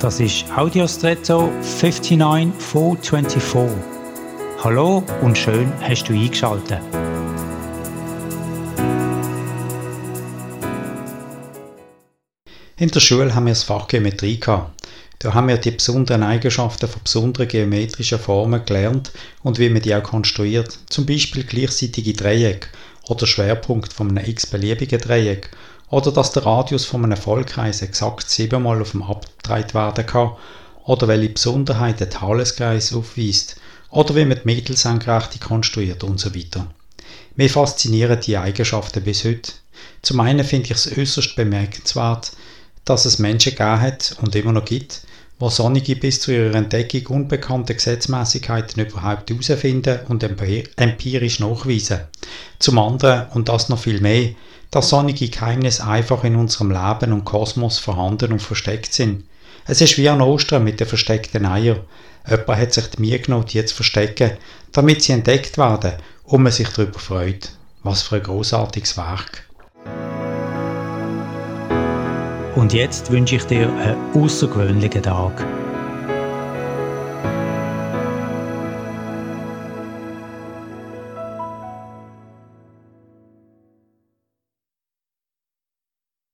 Das ist Audiostretto 59424. Hallo und schön hast du eingeschaltet. In der Schule haben wir das Fach Geometrie gehabt. Da haben wir die besonderen Eigenschaften von besonderen geometrischen Formen gelernt und wie man die auch konstruiert. Zum Beispiel gleichseitige Dreiecke oder Schwerpunkt von einem x-beliebigen Dreieck oder dass der Radius von einem Vollkreis exakt siebenmal auf dem abgedreht werden kann oder welche Besonderheiten der Haleskreis aufweist oder wie man die Mittelsenkrechte konstruiert und so weiter. Mir faszinieren die Eigenschaften bis heute. Zum einen finde ich es äußerst bemerkenswert, dass es Menschen gegeben hat und immer noch gibt, die sonnige bis zu ihrer Entdeckung unbekannte Gesetzmäßigkeiten überhaupt herausfinden und empirisch nachweisen. Zum anderen, und das noch viel mehr, dass sonnige Geheimnisse einfach in unserem Leben und Kosmos vorhanden und versteckt sind. Es ist wie an Ostern mit den versteckten Eiern. Jemand hat sich die Mühe genommen, die zu verstecken, damit sie entdeckt werden und man sich darüber freut. Was für ein großartiges Werk. Und jetzt wünsche ich dir einen außergewöhnlichen Tag.